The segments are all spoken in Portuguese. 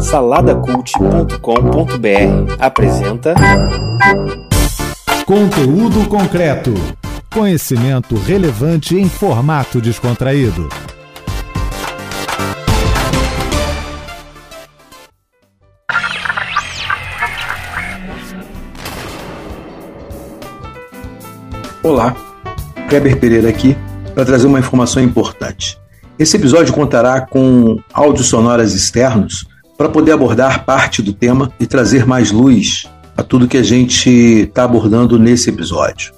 Saladacult.com.br apresenta Conteúdo concreto. Conhecimento relevante em formato descontraído. Olá, Kleber Pereira aqui para trazer uma informação importante. Esse episódio contará com áudios sonoras externos para poder abordar parte do tema e trazer mais luz a tudo que a gente está abordando nesse episódio.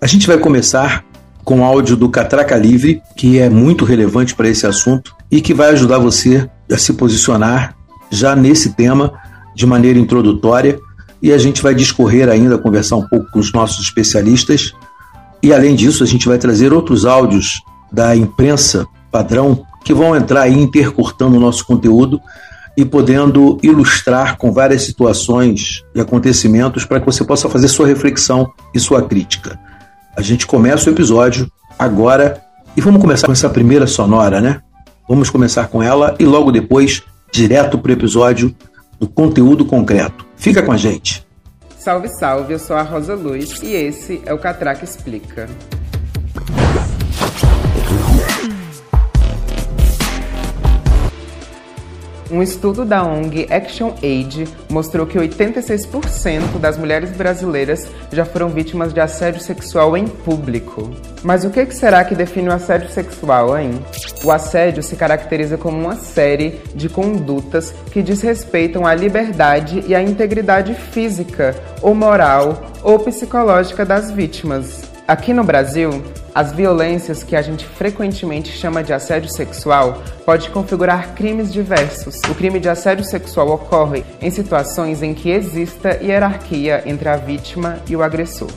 A gente vai começar com áudio do Catraca Livre, que é muito relevante para esse assunto e que vai ajudar você a se posicionar já nesse tema de maneira introdutória. E a gente vai discorrer ainda, conversar um pouco com os nossos especialistas. E além disso, a gente vai trazer outros áudios da imprensa padrão que vão entrar aí intercortando o nosso conteúdo e podendo ilustrar com várias situações e acontecimentos para que você possa fazer sua reflexão e sua crítica. A gente começa o episódio agora e vamos começar com essa primeira sonora, né? Vamos começar com ela e logo depois direto para o episódio do conteúdo concreto. Fica com a gente. Salve, salve, eu sou a Rosa Luz e esse é o Catraca Explica. Um estudo da ONG Action Aid mostrou que 86% das mulheres brasileiras já foram vítimas de assédio sexual em público. Mas o que será que define o assédio sexual, hein? O assédio se caracteriza como uma série de condutas que desrespeitam a liberdade e a integridade física, ou moral, ou psicológica das vítimas. Aqui no Brasil, as violências que a gente frequentemente chama de assédio sexual pode configurar crimes diversos. O crime de assédio sexual ocorre em situações em que exista hierarquia entre a vítima e o agressor.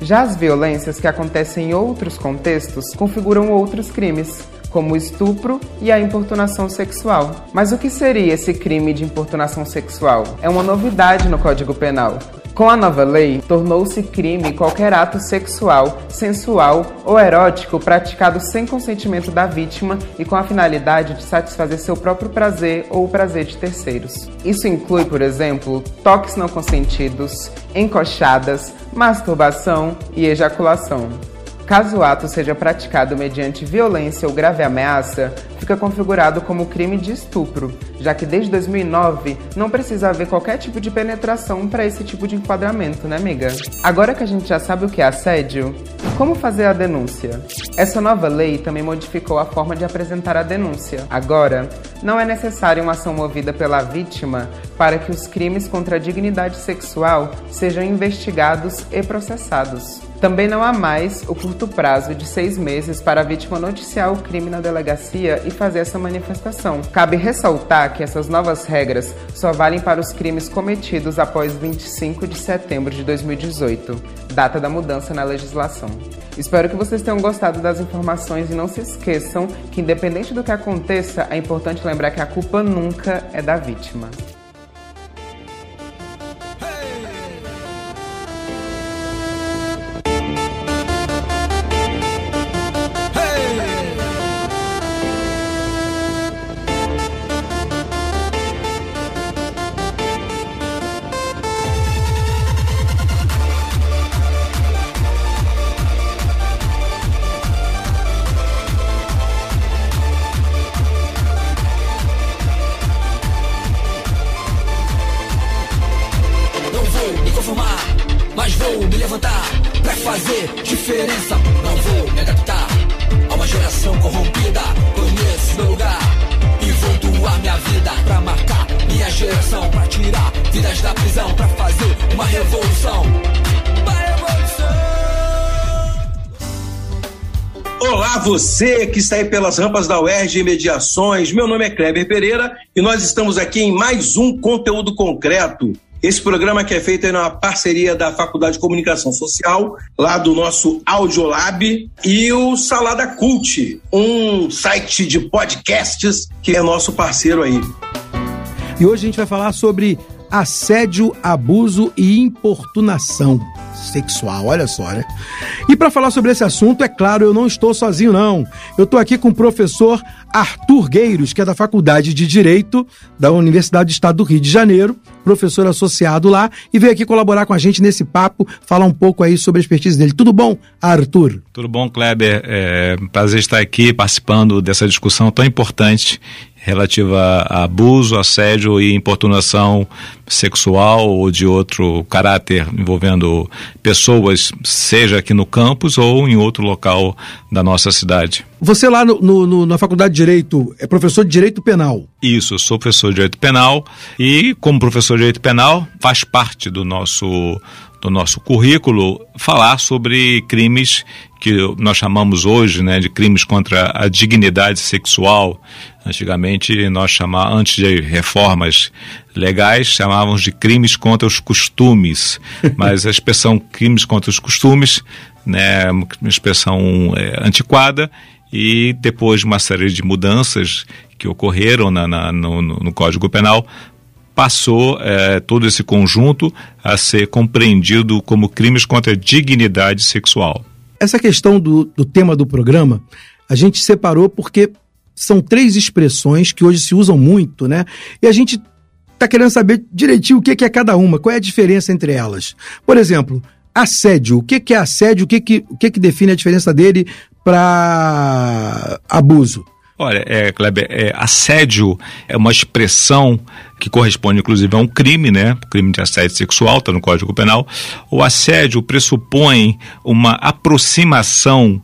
Já as violências que acontecem em outros contextos configuram outros crimes, como o estupro e a importunação sexual. Mas o que seria esse crime de importunação sexual? É uma novidade no Código Penal. Com a nova lei, tornou-se crime qualquer ato sexual, sensual ou erótico praticado sem consentimento da vítima e com a finalidade de satisfazer seu próprio prazer ou o prazer de terceiros. Isso inclui, por exemplo, toques não consentidos, encoxadas, masturbação e ejaculação. Caso o ato seja praticado mediante violência ou grave ameaça, fica configurado como crime de estupro, já que desde 2009 não precisa haver qualquer tipo de penetração para esse tipo de enquadramento, né, amiga? Agora que a gente já sabe o que é assédio, como fazer a denúncia? Essa nova lei também modificou a forma de apresentar a denúncia. Agora, não é necessária uma ação movida pela vítima para que os crimes contra a dignidade sexual sejam investigados e processados. Também não há mais o curto prazo de seis meses para a vítima noticiar o crime na delegacia e fazer essa manifestação. Cabe ressaltar que essas novas regras só valem para os crimes cometidos após 25 de setembro de 2018, data da mudança na legislação. Espero que vocês tenham gostado das informações e não se esqueçam que, independente do que aconteça, é importante lembrar que a culpa nunca é da vítima. Está aí pelas rampas da UERJ Mediações. Meu nome é Kleber Pereira e nós estamos aqui em mais um conteúdo concreto. Esse programa que é feito é uma parceria da Faculdade de Comunicação Social, lá do nosso Audiolab, e o Salada Cult, um site de podcasts que é nosso parceiro aí. E hoje a gente vai falar sobre assédio, abuso e importunação. sexual, olha só, né? E para falar sobre esse assunto, é claro, eu não estou sozinho não. Eu estou aqui com o professor Arthur Gueiros, que é da Faculdade de Direito da Universidade do Estado do Rio de Janeiro, professor associado lá, e veio aqui colaborar com a gente nesse papo, falar um pouco aí sobre a expertise dele. Tudo bom, Arthur? Tudo bom, Kleber? É prazer estar aqui participando dessa discussão tão importante relativa a abuso, assédio e importunação sexual ou de outro caráter envolvendo pessoas, seja aqui no campus ou em outro local da nossa cidade. Você lá no, no, na Faculdade de Direito é professor de Direito Penal? Isso, eu sou professor de Direito Penal e, como professor de Direito Penal, faz parte do nosso do nosso currículo falar sobre crimes que nós chamamos hoje né, de crimes contra a dignidade sexual. Antigamente, nós chamávamos, antes de reformas legais, chamávamos de crimes contra os costumes. Mas a expressão crimes contra os costumes né, é uma expressão é, antiquada e depois de uma série de mudanças que ocorreram na, na, no, no Código Penal, passou é, todo esse conjunto a ser compreendido como crimes contra a dignidade sexual. Essa questão do, do tema do programa, a gente separou porque são três expressões que hoje se usam muito, né? E a gente está querendo saber direitinho o que é cada uma, qual é a diferença entre elas. Por exemplo, assédio. O que é assédio? O que, que, o que, que define a diferença dele para abuso? Olha, é, Kleber, é, assédio é uma expressão que corresponde, inclusive, a um crime, né? Crime de assédio sexual, está no Código Penal. O assédio pressupõe uma aproximação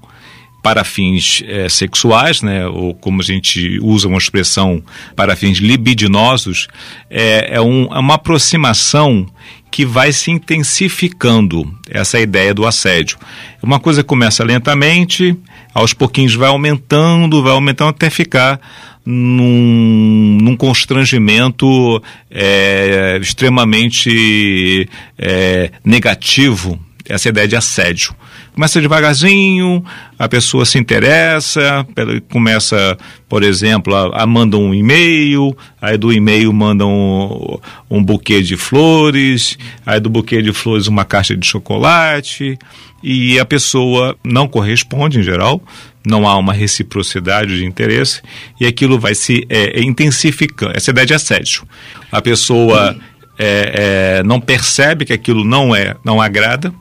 para fins é, sexuais, né, ou como a gente usa uma expressão para fins libidinosos, é, é, um, é uma aproximação que vai se intensificando, essa é ideia do assédio. Uma coisa começa lentamente, aos pouquinhos vai aumentando, vai aumentando até ficar num, num constrangimento é, extremamente é, negativo, essa ideia de assédio. Começa devagarzinho, a pessoa se interessa, começa, por exemplo, a, a manda um e-mail, aí do e-mail manda um, um buquê de flores, aí do buquê de flores uma caixa de chocolate, e a pessoa não corresponde em geral, não há uma reciprocidade de interesse e aquilo vai se é, intensificando. Essa é ideia de assédio. A pessoa é, é, não percebe que aquilo não é, não agrada,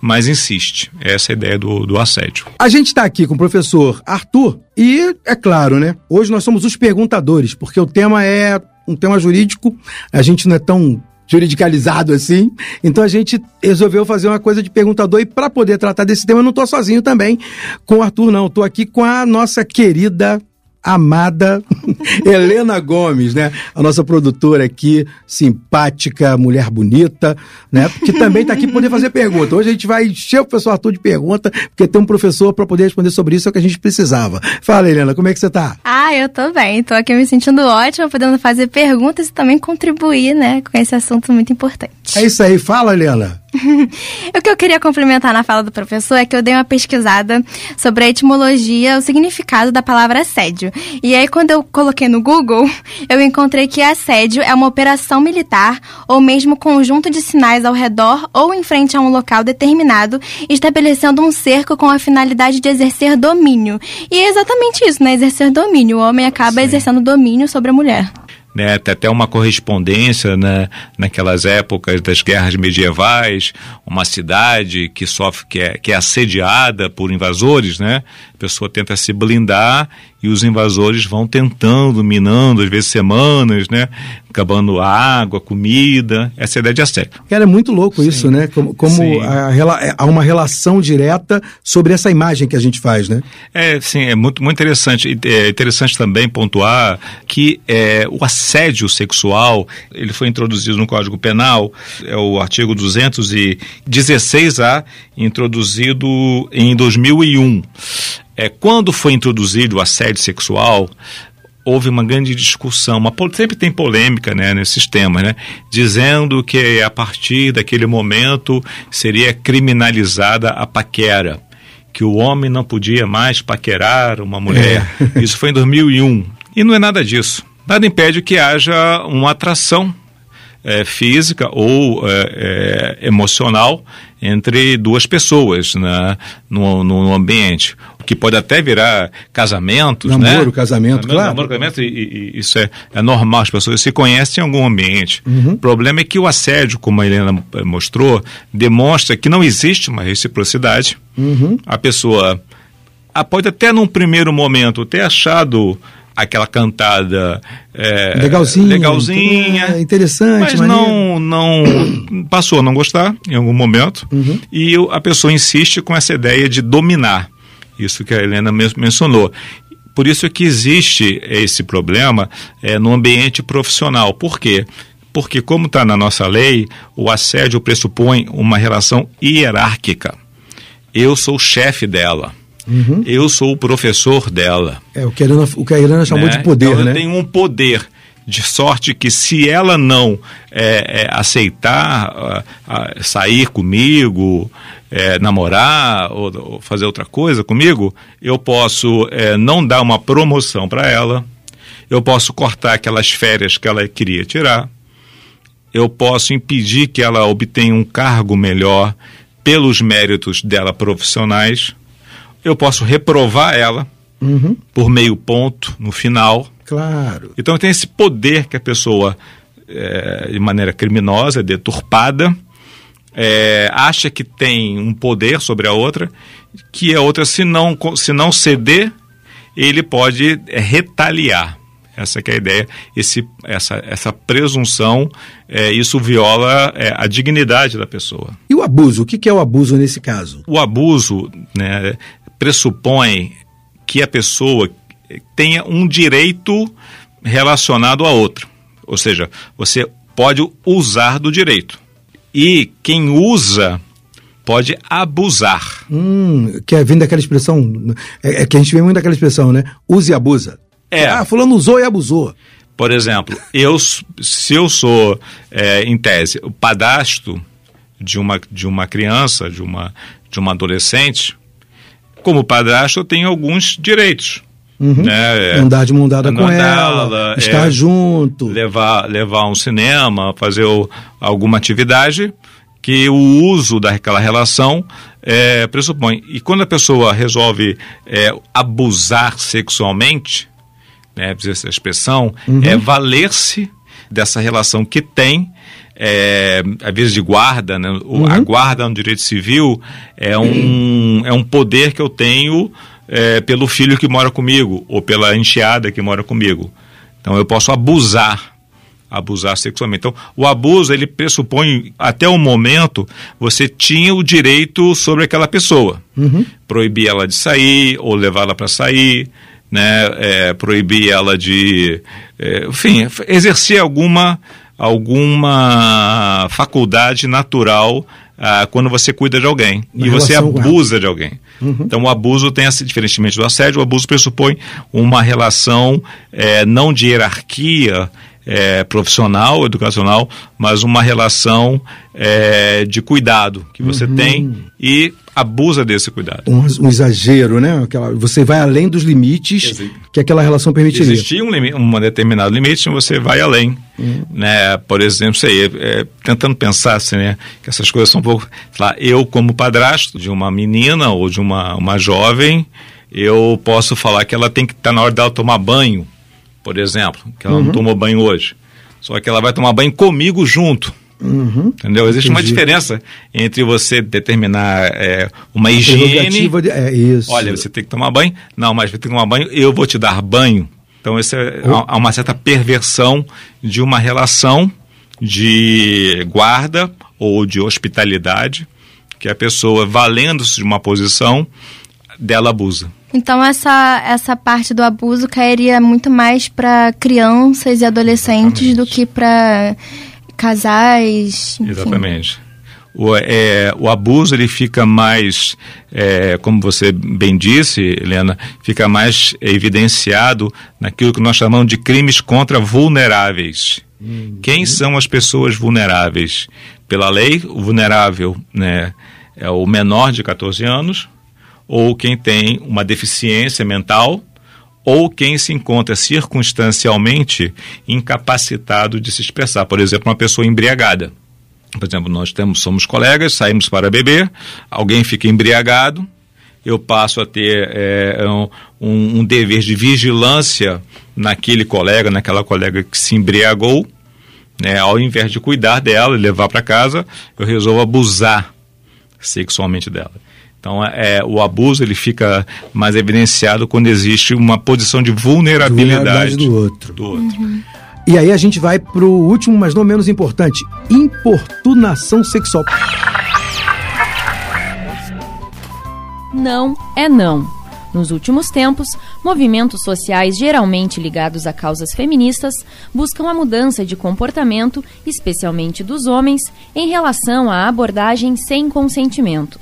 mas insiste. Essa é a ideia do, do assédio. A gente está aqui com o professor Arthur e, é claro, né? Hoje nós somos os perguntadores, porque o tema é um tema jurídico, a gente não é tão juridicalizado assim. Então a gente resolveu fazer uma coisa de perguntador e para poder tratar desse tema eu não estou sozinho também com o Arthur não, estou aqui com a nossa querida amada Helena Gomes, né? A nossa produtora aqui, simpática, mulher bonita, né? Que também está aqui para poder fazer pergunta. Hoje a gente vai encher o professor Arthur de pergunta, porque tem um professor para poder responder sobre isso, é o que a gente precisava. Fala, Helena, como é que você está? Ah, eu tô bem. Tô aqui me sentindo ótima, podendo fazer perguntas e também contribuir, né, com esse assunto muito importante. É isso aí. Fala, Helena. o que eu queria complementar na fala do professor é que eu dei uma pesquisada sobre a etimologia, o significado da palavra assédio. E aí, quando eu coloquei no Google, eu encontrei que assédio é uma operação militar ou mesmo conjunto de sinais ao redor ou em frente a um local determinado, estabelecendo um cerco com a finalidade de exercer domínio. E é exatamente isso, né? Exercer domínio. O homem acaba Sim. exercendo domínio sobre a mulher né, até uma correspondência né, naquelas épocas das guerras medievais, uma cidade que sofre, que é, que é assediada por invasores, né, a pessoa tenta se blindar e os invasores vão tentando, minando, às vezes semanas, né? Acabando água, comida, essa é a ideia de assédio. Cara, é muito louco Sim. isso, né? Como, como a, a, há uma relação direta sobre essa imagem que a gente faz, né? É, sim, é muito, muito interessante. É interessante também pontuar que é, o assédio sexual, ele foi introduzido no Código Penal, é o artigo 216A, introduzido em 2001. É, quando foi introduzido o assédio sexual, houve uma grande discussão, uma, sempre tem polêmica né, nesses temas, né, dizendo que a partir daquele momento seria criminalizada a paquera, que o homem não podia mais paquerar uma mulher. É. Isso foi em 2001. E não é nada disso. Nada impede que haja uma atração é, física ou é, é, emocional entre duas pessoas né, no, no ambiente. O que pode até virar casamento, namoro, né? casamento, namoro, claro. Namoro, casamento, e, e, isso é, é normal, as pessoas se conhecem em algum ambiente. Uhum. O problema é que o assédio, como a Helena mostrou, demonstra que não existe uma reciprocidade. Uhum. A pessoa ah, pode até num primeiro momento ter achado aquela cantada é, legalzinha, legalzinha. é interessante, mas não não passou a não gostar em algum momento. Uhum. e a pessoa insiste com essa ideia de dominar. Isso que a Helena mencionou. Por isso é que existe esse problema é, no ambiente profissional. Por quê? Porque como está na nossa lei o assédio pressupõe uma relação hierárquica. Eu sou o chefe dela Uhum. Eu sou o professor dela. É o que a Helena, o que a Helena chamou né? de poder, então, né? Eu tenho um poder de sorte que se ela não é, é, aceitar uh, uh, sair comigo, é, namorar ou, ou, fazer outra coisa comigo, eu posso é, não dar uma promoção para ela, eu posso cortar aquelas férias que ela queria tirar, eu posso impedir que ela obtenha um cargo melhor pelos méritos dela profissionais eu posso reprovar ela uhum. por meio ponto no final. Claro. Então tem esse poder que a pessoa, é, de maneira criminosa, deturpada, é, acha que tem um poder sobre a outra, que a outra, se não, se não ceder, ele pode é, retaliar. Essa é a ideia, esse, essa, essa presunção, é, isso viola é, a dignidade da pessoa. E o abuso? O que, que é o abuso nesse caso? O abuso né, pressupõe que a pessoa tenha um direito relacionado a outro. Ou seja, você pode usar do direito. E quem usa pode abusar. Hum, que é vindo daquela expressão, é, é, que a gente vê muito daquela expressão, né? Use e abusa. É. Ah, fulano usou e abusou. Por exemplo, eu, se eu sou, é, em tese, o padastro de uma, de uma criança, de uma, de uma adolescente, como padrasto eu tenho alguns direitos. Uhum. Né? Andar de mão dada Andar com dela, ela, estar é, junto. Levar, levar um cinema, fazer o, alguma atividade que o uso daquela relação é, pressupõe. E quando a pessoa resolve é, abusar sexualmente, né, essa expressão, Uhum. é valer-se dessa relação que tem é, às vezes de guarda, né? O- a guarda no direito civil é um, é um poder que eu tenho é, pelo filho que mora comigo ou pela enteada que mora comigo. Então eu posso abusar, abusar sexualmente. Então o abuso ele pressupõe até o momento você tinha o direito sobre aquela pessoa, proibir ela de sair ou levá-la para sair. Né, é, proibir ela de, é, enfim, exercer alguma alguma faculdade natural ah, quando você cuida de alguém. Na e você abusa de alguém. Então o abuso tem esse, diferentemente do assédio, o abuso pressupõe uma relação eh, não de hierarquia eh, profissional, educacional, mas uma relação eh, de cuidado que você tem e abusa desse cuidado. Um, um exagero, né? Aquela, você vai além dos limites Exi- que aquela relação permitiria. Existia um, limi- um determinado limite, você vai além. Né? Por exemplo, sei, é, tentando pensar assim, né? que essas coisas são um pouco. lá, eu, como padrasto de uma menina ou de uma, uma jovem, eu posso falar que ela tem que estar na hora dela tomar banho, por exemplo, que ela não tomou banho hoje. Só que ela vai tomar banho comigo junto. Uhum. Entendeu? Existe uma Entendi. diferença entre você determinar é, uma higiene. De- é isso. Olha, você tem que tomar banho. Não, mas você tem que tomar banho, eu vou te dar banho. Então, esse é, há há uma certa perversão de uma relação de guarda ou de hospitalidade que a pessoa, valendo-se de uma posição, dela abusa. Então essa, essa parte do abuso cairia muito mais para crianças e adolescentes Exatamente. do que para casais. enfim. Exatamente. O, é, o abuso ele fica mais, é, como você bem disse, Helena, fica mais evidenciado naquilo que nós chamamos de crimes contra vulneráveis. Quem são as pessoas vulneráveis? Pela lei, o vulnerável né, é o menor de 14 anos ou quem tem uma deficiência mental ou quem se encontra circunstancialmente incapacitado de se expressar. Por exemplo, uma pessoa embriagada. Por exemplo, nós temos, somos colegas, saímos para beber, alguém fica embriagado, eu passo a ter é, um, um, dever de vigilância naquele colega, naquela colega que se embriagou, né, ao invés de cuidar dela e levar para casa, eu resolvo abusar sexualmente dela. Então, é, o abuso ele fica mais evidenciado quando existe uma posição de vulnerabilidade, vulnerabilidade do outro. Do outro. Uhum. E aí a gente vai para o último, mas não menos importante: importunação sexual. Não é não. Nos últimos tempos, movimentos sociais geralmente ligados a causas feministas buscam a mudança de comportamento, especialmente dos homens, em relação à abordagem sem consentimento.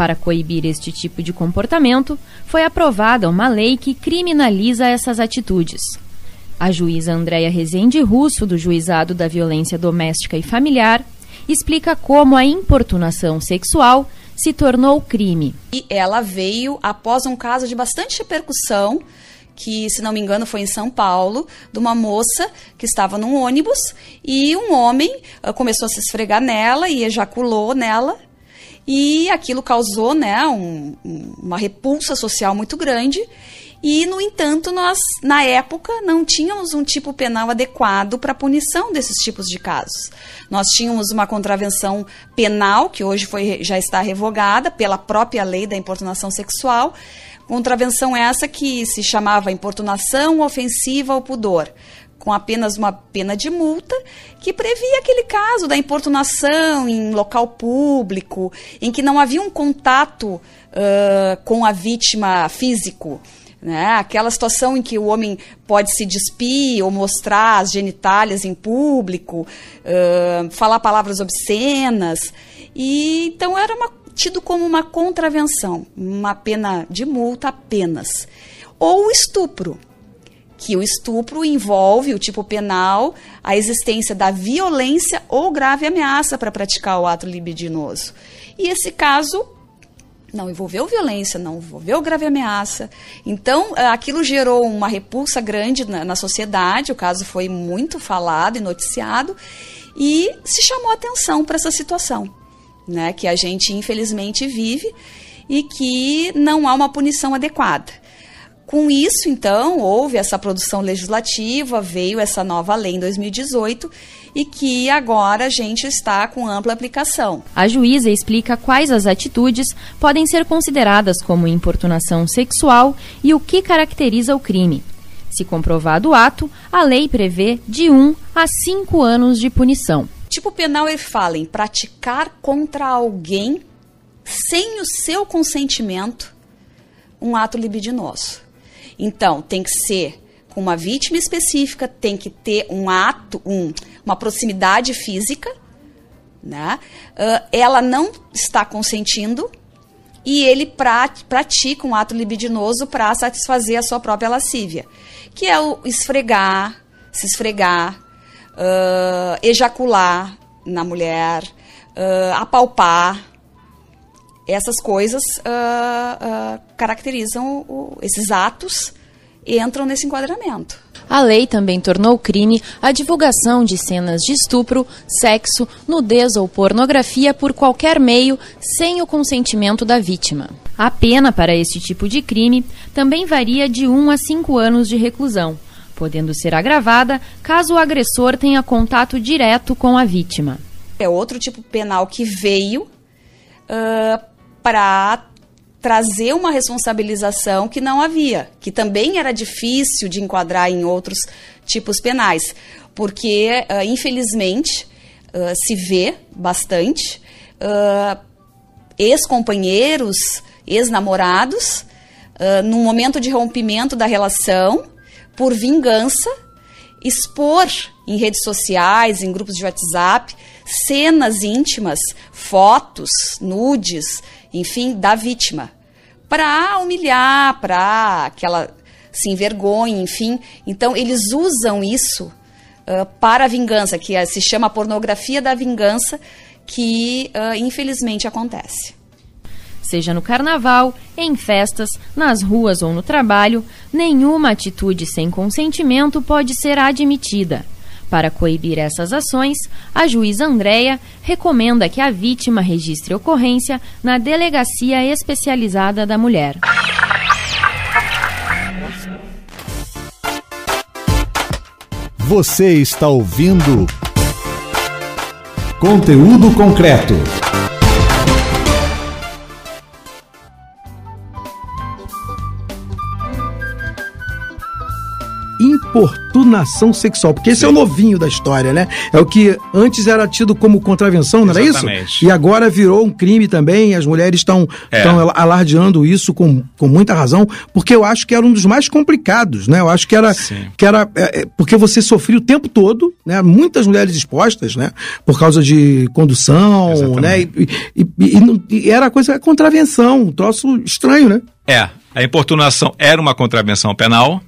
Para coibir este tipo de comportamento, foi aprovada uma lei que criminaliza essas atitudes. A juíza Andréia Rezende Russo, do Juizado da Violência Doméstica e Familiar, explica como a importunação sexual se tornou crime. E ela veio após um caso de bastante repercussão que, se não me engano, foi em São Paulo, de uma moça que estava num ônibus e um homem uh, começou a se esfregar nela e ejaculou nela e aquilo causou né, um, uma repulsa social muito grande. E, no entanto, nós, na época, não tínhamos um tipo penal adequado para punição desses tipos de casos. Nós tínhamos uma contravenção penal, que hoje foi, já está revogada pela própria lei da importunação sexual. Contravenção essa que se chamava importunação ofensiva ao pudor com apenas uma pena de multa, que previa aquele caso da importunação em local público, em que não havia um contato uh, com a vítima físico. Né? Aquela situação em que o homem pode se despir ou mostrar as genitálias em público, uh, falar palavras obscenas. E então era uma, tido como uma contravenção, uma pena de multa apenas. Ou estupro que o estupro envolve o tipo penal a existência da violência ou grave ameaça para praticar o ato libidinoso. E esse caso não envolveu violência, não envolveu grave ameaça. Então, eh, aquilo gerou uma repulsa grande na, na sociedade, o caso foi muito falado e noticiado, e se chamou atenção para essa situação, né, que a gente infelizmente vive e que não há uma punição adequada. Com isso, então, houve essa produção legislativa, veio essa nova lei em 2018 e que agora a gente está com ampla aplicação. A juíza explica quais as atitudes podem ser consideradas como importunação sexual e o que caracteriza o crime. Se comprovado o ato, a lei prevê de 1 a 5 anos de punição. Tipo penal ele fala em praticar contra alguém sem o seu consentimento um ato libidinoso. Então, tem que ser com uma vítima específica, tem que ter um ato, um, uma proximidade física, né? Uh, ela não está consentindo e ele pratica um ato libidinoso para satisfazer a sua própria lascívia, que é o esfregar, se esfregar, uh, ejacular na mulher, uh, apalpar, essas coisas uh, uh, caracterizam o, esses atos e entram nesse enquadramento. A lei também tornou crime a divulgação de cenas de estupro, sexo, nudez ou pornografia por qualquer meio sem o consentimento da vítima. A pena para este tipo de crime também varia de 1 a 5 anos de reclusão, podendo ser agravada caso o agressor tenha contato direto com a vítima. É outro tipo penal que veio uh, para trazer uma responsabilização que não havia, que também era difícil de enquadrar em outros tipos penais, porque, uh, infelizmente, uh, se vê bastante uh, ex-companheiros, ex-namorados, uh, num momento de rompimento da relação, por vingança, expor em redes sociais, em grupos de WhatsApp, cenas íntimas, fotos, nudes, enfim, da vítima, para humilhar, para que ela se envergonhe, enfim. Então, eles usam isso uh, para a vingança, que é, se chama pornografia da vingança, que uh, infelizmente acontece. seja no carnaval, em festas, nas ruas ou no trabalho, nenhuma atitude sem consentimento pode ser admitida. Para coibir essas ações, a juíza Andréia recomenda que a vítima registre ocorrência na Delegacia Especializada da Mulher. Você está ouvindo conteúdo concreto. Importunação sexual, porque esse Sim. é o novinho da história, né? É o que antes era tido como contravenção, não Exatamente. era isso? E agora virou um crime também, as mulheres estão é. alardeando isso com, com muita razão, porque eu acho que era um dos mais complicados, né? Eu acho que era, que era é, é, porque você sofria o tempo todo, né? Muitas mulheres expostas, né? Por causa de condução, Exatamente. né? E, e, e, e era coisa, contravenção, um troço estranho, né? É, a importunação era uma contravenção penal,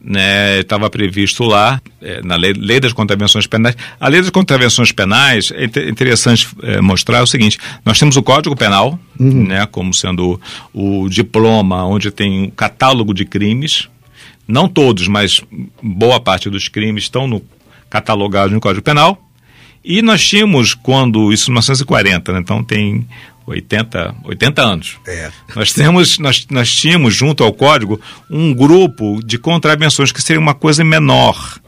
né, estava previsto lá é, na lei, lei, das contravenções penais. A lei das contravenções penais é interessante é, mostrar o seguinte: nós temos o Código Penal, uhum. né, como sendo o, o diploma onde tem um catálogo de crimes. Não todos, mas boa parte dos crimes estão no catalogados no Código Penal. E nós tínhamos, quando, isso em 1940, né, então tem 80, 80 anos. É. Nós, temos, nós, nós tínhamos, junto ao código, um grupo de contravenções que seria uma coisa menor,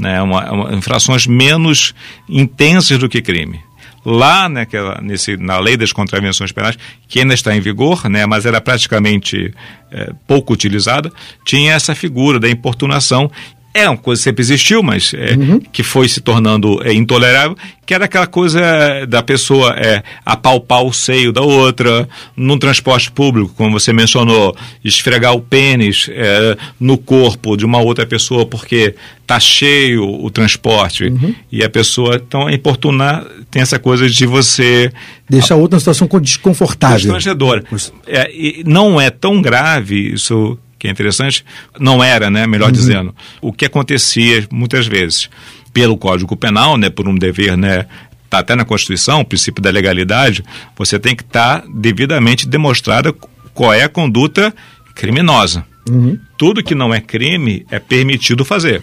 né? uma, uma, infrações menos intensas do que crime. Lá naquela, nesse, na lei das contravenções penais, que ainda está em vigor, né, mas era praticamente é, pouco utilizada, tinha essa figura da importunação é uma coisa que sempre existiu, mas é, uhum. que foi se tornando é, intolerável, que era aquela coisa da pessoa é, apalpar o seio da outra, num transporte público, como você mencionou, esfregar o pênis é, no corpo de uma outra pessoa porque tá cheio o transporte uhum. e a pessoa, então, importunar, tem essa coisa de você... Deixar a outra situação desconfortável. Constrangedora. É, não é tão grave isso que é interessante, não era, né, melhor uhum. dizendo, o que acontecia muitas vezes pelo Código Penal, né, por um dever, né, tá até na Constituição, o princípio da legalidade, você tem que estar tá devidamente demonstrada qual é a conduta criminosa. Uhum. Tudo que não é crime é permitido fazer.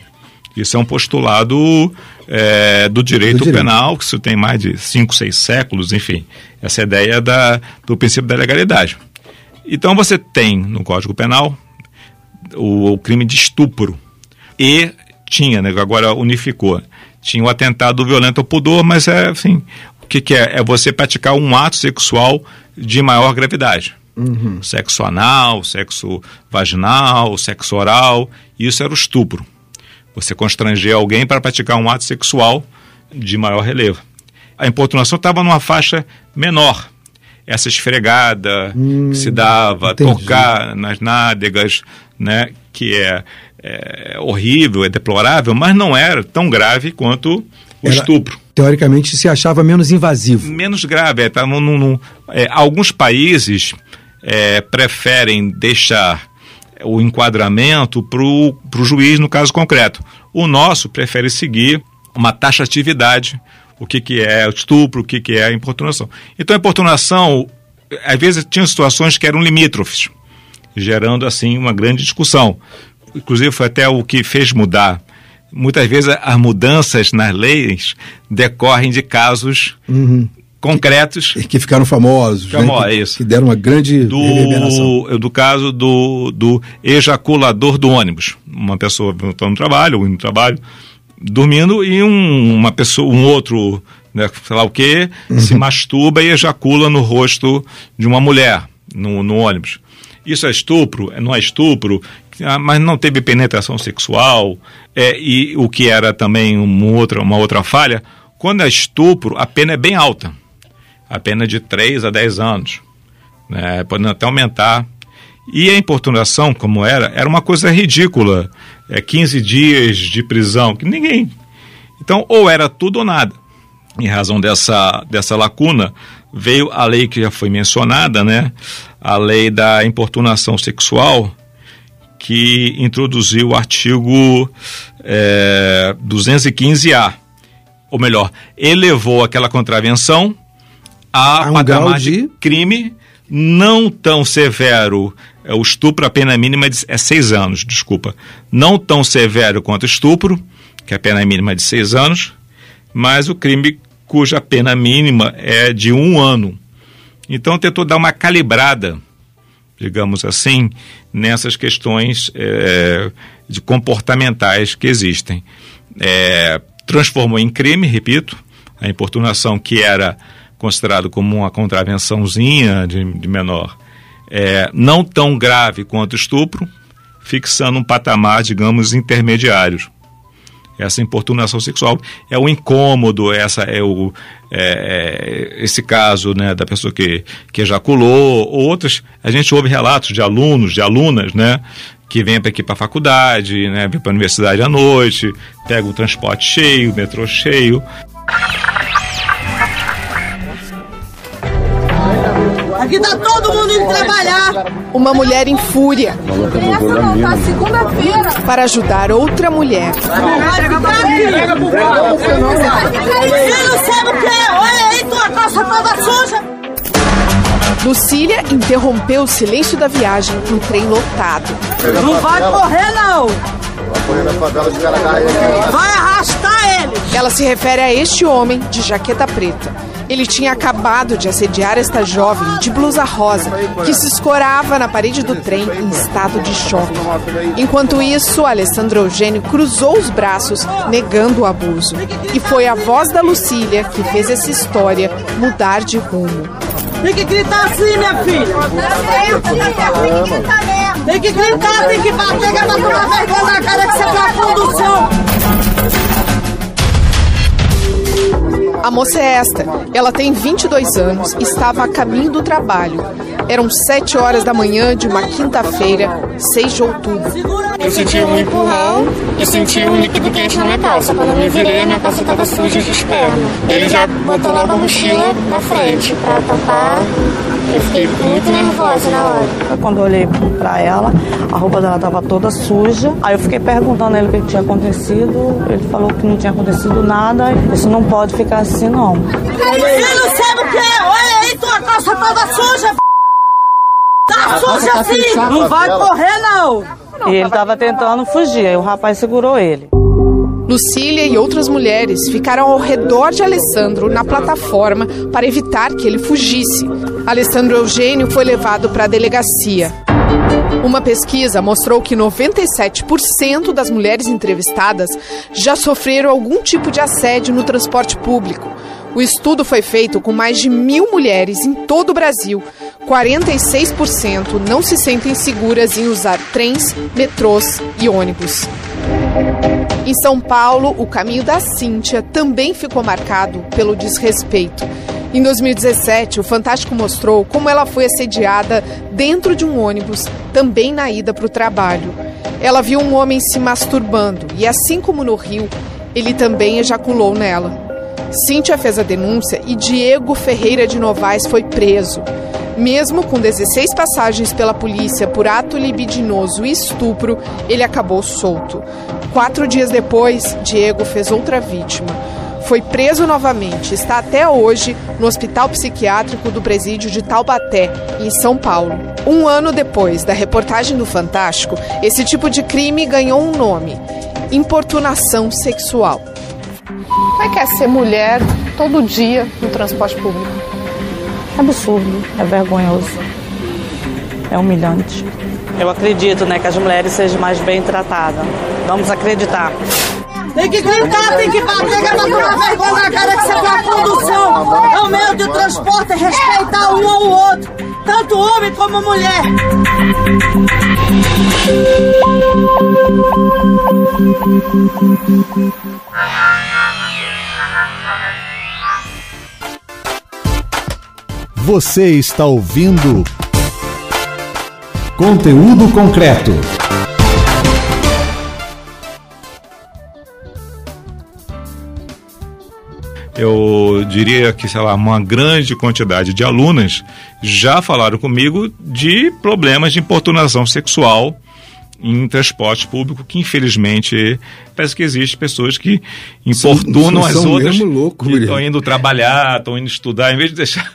Isso é um postulado é, do, direito do direito penal, que isso tem mais de cinco, seis séculos, enfim. Essa é ideia da, do princípio da legalidade. Então você tem no Código Penal o, o crime de estupro. E tinha, né, agora unificou. Tinha o atentado violento ao pudor, mas é, assim, o que, que é? É você praticar um ato sexual de maior gravidade. Uhum. Sexo anal, sexo vaginal, sexo oral, isso era o estupro. Você constranger alguém para praticar um ato sexual de maior relevo. A importunação estava numa faixa menor. Essa esfregada hum, que se dava, entendi. tocar nas nádegas, né, que é, é, horrível, é deplorável, mas não era tão grave quanto o era, estupro. Teoricamente se achava menos invasivo. Menos grave. É, tá, num, num, é, alguns países é, preferem deixar o enquadramento para o juiz no caso concreto. O nosso prefere seguir uma taxatividade, o que, que é o estupro, o que, que é a importunação. Então a importunação, às vezes tinha situações que eram limítrofes gerando assim uma grande discussão. Inclusive foi até o que fez mudar. Muitas vezes as mudanças nas leis decorrem de casos uhum. concretos que ficaram famosos, Famoso, né? que, isso. que deram uma grande do, reverberação. Do caso do, do ejaculador do ônibus, uma pessoa está no trabalho, indo no trabalho, dormindo e um, uma pessoa, um outro, né, sei lá o que, uhum. se masturba e ejacula no rosto de uma mulher no, no ônibus. Isso é estupro? Não é estupro? Ah, mas não teve penetração sexual? É, e o que era também uma outra, uma outra falha? Quando é estupro, a pena é bem alta. A pena é de 3 a 10 anos. Né? Pode até aumentar. E a importunação, como era, era uma coisa ridícula. É 15 dias de prisão, que ninguém. Então, ou era tudo ou nada. Em razão dessa, dessa lacuna, veio a lei que já foi mencionada, né? A lei da importunação sexual, que introduziu o artigo é, 215A. Ou melhor, elevou aquela contravenção a, a um patamar de... de crime Não tão severo, é, o estupro, a pena mínima é, de, é seis anos, desculpa. Não tão severo quanto estupro, que a pena mínima é de seis anos, mas o crime cuja pena mínima é de um ano. Então tentou dar uma calibrada, digamos assim, nessas questões é, de comportamentais que existem. É, transformou em crime, repito, a importunação que era considerado como uma contravençãozinha de, de menor, é, não tão grave quanto estupro, fixando um patamar, digamos, intermediário. Essa importunação sexual é o incômodo, essa é o é, é, esse caso né, da pessoa que, que ejaculou, outros. A gente ouve relatos de alunos, de alunas, né, que vêm aqui para a faculdade, né, vêm para a universidade à noite, pegam o transporte cheio, o metrô cheio. Aqui tá todo mundo indo trabalhar. Uma mulher em fúria. segunda-feira. Para ajudar outra mulher. Não é? Olha aí, tua calça toda suja. Lucília interrompeu o silêncio da viagem no trem lotado. Não vai correr, não! Vai arrastar ele! Ela se refere a este homem de jaqueta preta. Ele tinha acabado de assediar esta jovem de blusa rosa, que se escorava na parede do trem em estado de choque. Enquanto isso, Alessandro Eugênio cruzou os braços, negando o abuso. E foi a voz da Lucília que fez essa história mudar de rumo. Tem que gritar assim, minha filha. Tem que gritar, tem que bater, que é pra tomar vergonha na cara que você tá condução. A moça é esta. Ela tem 22 anos e estava a caminho do trabalho. Eram 7 horas da manhã de uma quinta-feira, 6 de outubro. Eu senti um empurrão e senti um líquido quente na minha calça. Quando eu me virei, minha calça estava suja de esperma. Ele já botou logo a mochila na frente para tapar eu fiquei muito nervosa na hora. Quando eu olhei pra ela, a roupa dela tava toda suja. Aí eu fiquei perguntando a ele o que tinha acontecido. Ele falou que não tinha acontecido nada. Isso não pode ficar assim, não. Você não sabe o que é? Olha aí, tua calça toda suja. Tá suja assim! Não vai correr, não! E ele tava tentando fugir. Aí o rapaz segurou ele. Lucília e outras mulheres ficaram ao redor de Alessandro na plataforma para evitar que ele fugisse. Alessandro Eugênio foi levado para a delegacia. Uma pesquisa mostrou que 97% das mulheres entrevistadas já sofreram algum tipo de assédio no transporte público. O estudo foi feito com mais de mil mulheres em todo o Brasil. 46% não se sentem seguras em usar trens, metrôs e ônibus. Em São Paulo, o caminho da Cíntia também ficou marcado pelo desrespeito. Em 2017, o Fantástico mostrou como ela foi assediada dentro de um ônibus, também na ida para o trabalho. Ela viu um homem se masturbando e, assim como no Rio, ele também ejaculou nela. Cíntia fez a denúncia e Diego Ferreira de Novaes foi preso. Mesmo com 16 passagens pela polícia por ato libidinoso e estupro, ele acabou solto. Quatro dias depois, Diego fez outra vítima. Foi preso novamente, está até hoje no Hospital Psiquiátrico do Presídio de Taubaté, em São Paulo. Um ano depois da reportagem do Fantástico, esse tipo de crime ganhou um nome: importunação sexual. Como é que é ser mulher todo dia no transporte público? Absurdo, é vergonhoso, é humilhante. Eu acredito né, que as mulheres sejam mais bem tratadas. Vamos acreditar. Tem que gritar, tem que bater, que é pra tomar vergonha na cara que você tá condução. É o meio de transporte, é respeitar um ao outro, tanto homem como mulher. Você está ouvindo conteúdo concreto. Eu diria que, sei lá, uma grande quantidade de alunas já falaram comigo de problemas de importunação sexual em transporte público que infelizmente parece que existe pessoas que importunam são, as são outras louco, que estão indo trabalhar, estão indo estudar, em vez de deixar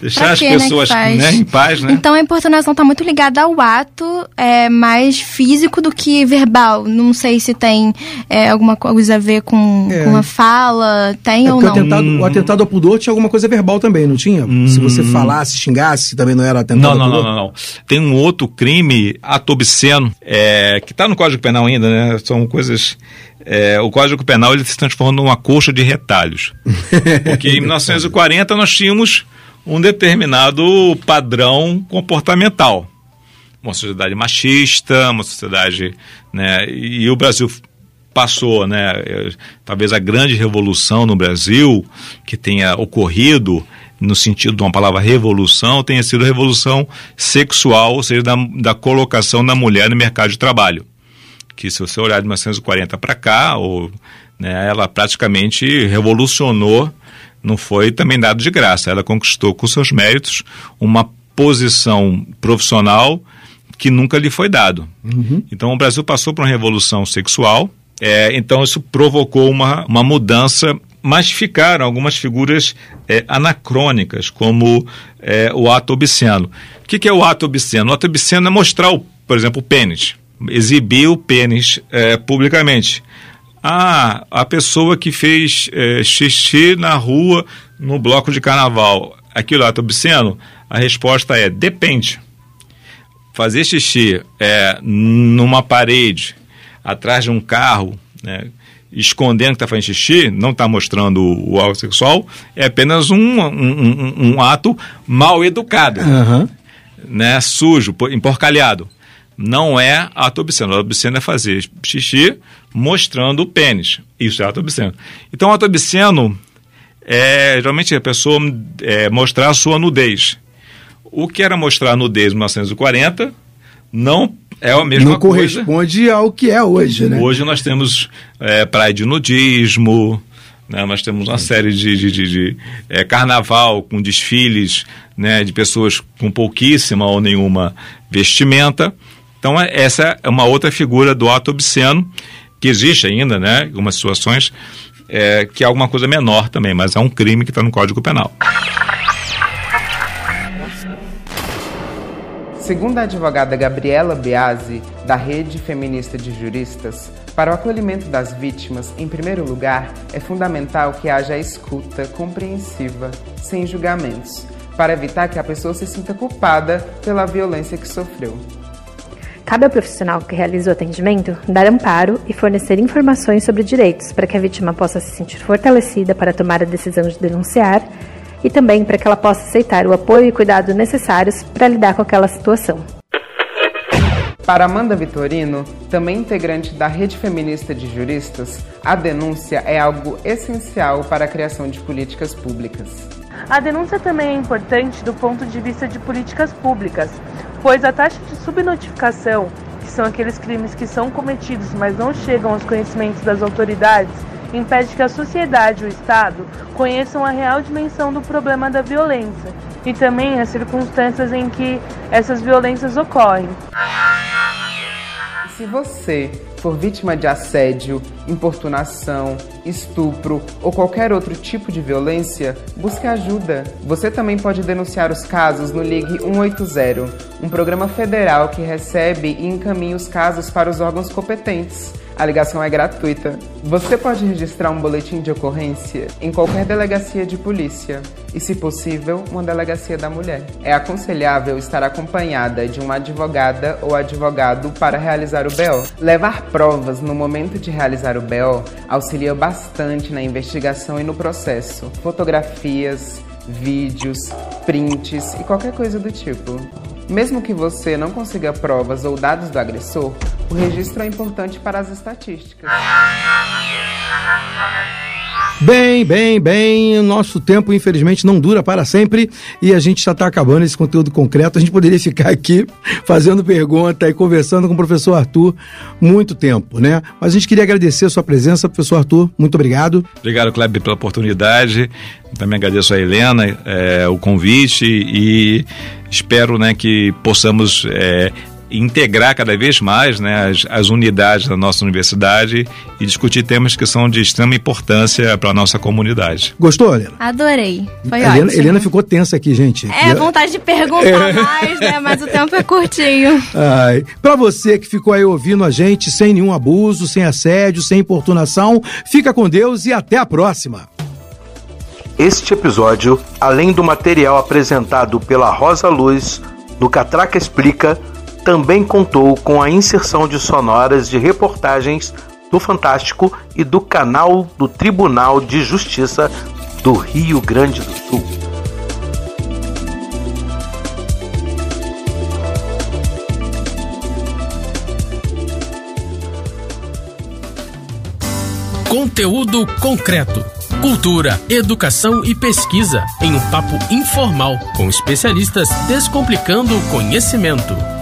Deixar as né, pessoas faz? né, em paz, né? Então a importunação está muito ligada ao ato é, mais físico do que verbal. Não sei se tem é, alguma coisa a ver com, É. com a fala, tem É ou porque o não. atentado, o atentado ao pudor tinha alguma coisa verbal também, não tinha? Se você falasse, xingasse, também não era atentado Não, ao não, não, pudor? não, não. Tem um outro crime, ato obsceno, é, que está no Código Penal ainda, né? São coisas. é, o Código Penal ele se transformou numa colcha de retalhos. Porque em 1940 nós tínhamos um determinado padrão comportamental. Uma sociedade machista, uma sociedade. Né, e o Brasil passou, né? Talvez a grande revolução no Brasil que tenha ocorrido no sentido de uma palavra revolução, tenha sido a revolução sexual, ou seja, da, da colocação da mulher no mercado de trabalho. Que se você olhar de 1940 para cá, ou, né, ela praticamente revolucionou, não foi também dado de graça, ela conquistou com seus méritos uma posição profissional que nunca lhe foi dado. Então o Brasil passou por uma revolução sexual, é, então isso provocou uma, uma mudança, mas ficaram algumas figuras é, anacrônicas, como é, o ato obsceno. O que, que é o ato obsceno? O ato obsceno é mostrar, o, por exemplo, o pênis, exibir o pênis é, publicamente. Ah, a pessoa que fez é, xixi na rua no bloco de carnaval, aquilo é ato obsceno? A resposta é depende fazer xixi é, numa parede, atrás de um carro, né, escondendo que está fazendo xixi, não está mostrando o, o ato sexual, é apenas um, um, um- um ato mal educado, né, sujo, po- emporcalhado. Não é ato obsceno. Ato obsceno é fazer xixi mostrando o pênis. Isso é ato obsceno. Então, ato obsceno é geralmente a pessoa é, mostrar a sua nudez. O que era mostrar nudez em 1940 não é a mesma não coisa. corresponde ao que é hoje, né? Hoje nós temos é, praia de nudismo, né? nós temos uma série de, de, de- de, é, carnaval com desfiles né, de pessoas com pouquíssima ou nenhuma vestimenta. Então, é- essa é uma outra figura do ato obsceno, que existe ainda, né, algumas situações, é, que é alguma coisa menor também, mas é um crime que está no Código Penal. Segundo a advogada Gabriela Biasi, da Rede Feminista de Juristas, para o acolhimento das vítimas, em primeiro lugar, é fundamental que haja escuta compreensiva, sem julgamentos, para evitar que a pessoa se sinta culpada pela violência que sofreu. Cabe ao profissional que realiza o atendimento dar amparo e fornecer informações sobre direitos para que a vítima possa se sentir fortalecida para tomar a decisão de denunciar e também para que ela possa aceitar o apoio e cuidado necessários para lidar com aquela situação. Para Amanda Vitorino, também integrante da Rede Feminista de Juristas, a denúncia é algo essencial para a criação de políticas públicas. A denúncia também é importante do ponto de vista de políticas públicas, pois a taxa de subnotificação, que são aqueles crimes que são cometidos, mas não chegam aos conhecimentos das autoridades, impede que a sociedade e o Estado conheçam a real dimensão do problema da violência e também as circunstâncias em que essas violências ocorrem. Se você for vítima de assédio, importunação, estupro ou qualquer outro tipo de violência, busque ajuda. Você também pode denunciar os casos no Ligue 180, um programa federal que recebe e encaminha os casos para os órgãos competentes. A ligação é gratuita. Você pode registrar um boletim de ocorrência em qualquer delegacia de polícia e, se possível, uma delegacia da mulher. É aconselhável estar acompanhada de uma advogada ou advogado para realizar o BO. Levar provas no momento de realizar o BO auxilia bastante na investigação e no processo. Fotografias, vídeos, prints e qualquer coisa do tipo. Mesmo que você não consiga provas ou dados do agressor, o registro é importante para as estatísticas. Bem, bem, bem. O nosso tempo, infelizmente, não dura para sempre e a gente já está acabando esse conteúdo concreto. A gente poderia ficar aqui fazendo pergunta e conversando com o professor Arthur muito tempo, né? Mas a gente queria agradecer a sua presença, professor Arthur. Muito obrigado. Obrigado, Kleber, pela oportunidade. Também agradeço a Helena é, o convite e espero né, que possamos é, integrar cada vez mais né, as, as, unidades da nossa universidade e discutir temas que são de extrema importância para a nossa comunidade. Gostou, Helena? Adorei. Foi Helena, ótimo. Helena ficou tensa aqui, gente. É, vontade de perguntar é. mais, né? Mas o tempo é curtinho. Para você que ficou aí ouvindo a gente sem nenhum abuso, sem assédio, sem importunação, fica com Deus e até a próxima. Este episódio, além do material apresentado pela Rosa Luz no Catraca Explica, também contou com a inserção de sonoras de reportagens do Fantástico e do canal do Tribunal de Justiça do Rio Grande do Sul. Conteúdo concreto. Cultura, educação e pesquisa em um papo informal com especialistas descomplicando o conhecimento.